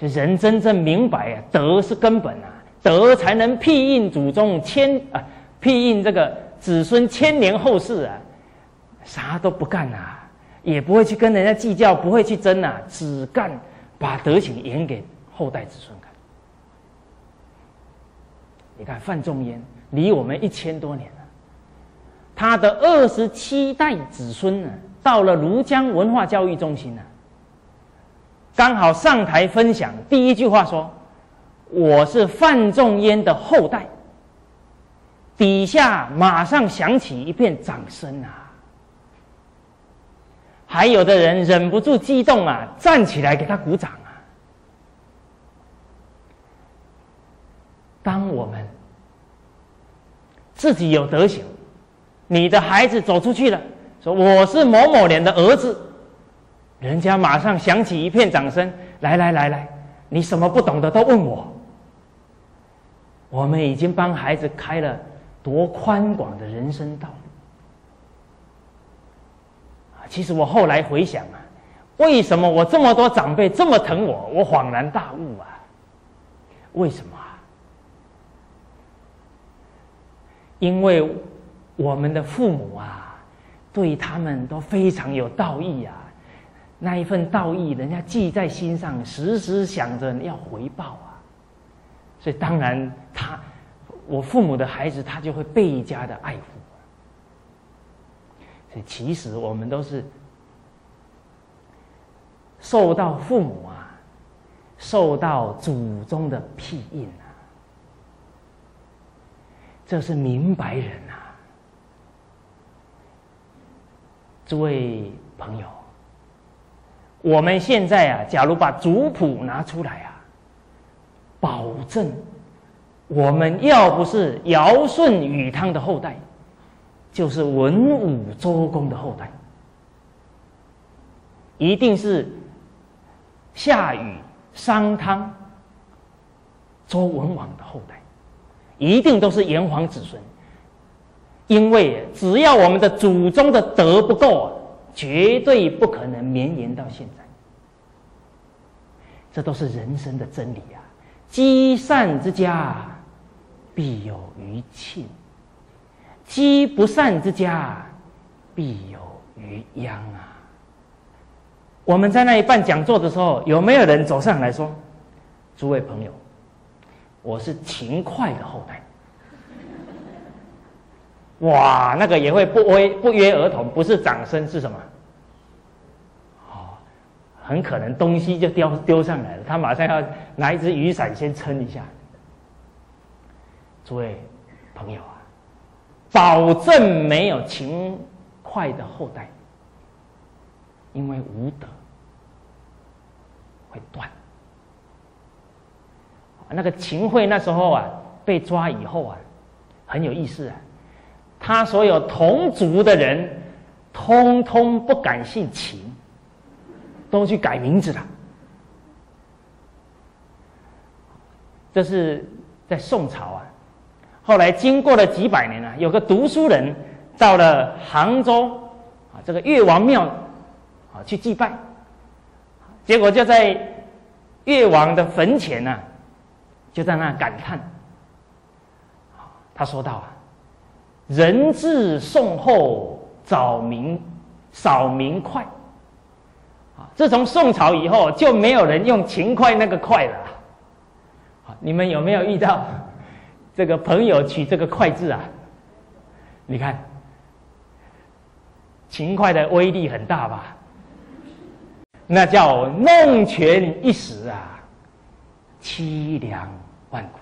这人真正明白啊，德是根本啊，德才能庇应祖宗千啊，庇应这个子孙千年后世啊，啥都不干啊，也不会去跟人家计较，不会去争啊，只干把德行演给后代子孙看。你看范仲淹离我们一千多年了，他的二十七代子孙呢，到了庐江文化教育中心呢。刚好上台分享，第一句话说：“我是范仲淹的后代。”底下马上响起一片掌声啊！还有的人忍不住激动啊，站起来给他鼓掌啊！当我们自己有德行，你的孩子走出去了，说我是某某年的儿子。人家马上响起一片掌声，来来来来，你什么不懂的都问我。我们已经帮孩子开了多宽广的人生道路啊！其实我后来回想啊，为什么我这么多长辈这么疼我？我恍然大悟啊！为什么啊？因为我们的父母啊，对他们都非常有道义啊。那一份道义，人家记在心上，时时想着要回报啊。所以当然，他我父母的孩子，他就会倍加的爱护。所以其实我们都是受到父母啊，受到祖宗的庇荫啊，这是明白人啊，诸位朋友。我们现在啊，假如把族谱拿出来啊，保证我们要不是尧舜禹汤的后代，就是文武周公的后代，一定是夏禹商汤周文王的后代，一定都是炎黄子孙。因为只要我们的祖宗的德不够啊。绝对不可能绵延到现在，这都是人生的真理啊！积善之家，必有余庆；积不善之家，必有余殃啊！我们在那里办讲座的时候，有没有人走上来说：“诸位朋友，我是勤快的后代。”哇，那个也会不约不约而同，不是掌声是什么？哦，很可能东西就丢丢上来了，他马上要拿一只雨伞先撑一下。诸位朋友啊，保证没有勤快的后代，因为无德会断。那个秦桧那时候啊，被抓以后啊，很有意思啊。他所有同族的人，通通不敢姓秦，都去改名字了。这是在宋朝啊，后来经过了几百年了，有个读书人到了杭州啊，这个越王庙啊去祭拜，结果就在越王的坟前呢，就在那感叹，他说道啊。人至宋后早明少明快，啊！自从宋朝以后，就没有人用勤快那个快了。你们有没有遇到这个朋友取这个快字啊？你看，勤快的威力很大吧？那叫弄权一时啊，凄凉万古。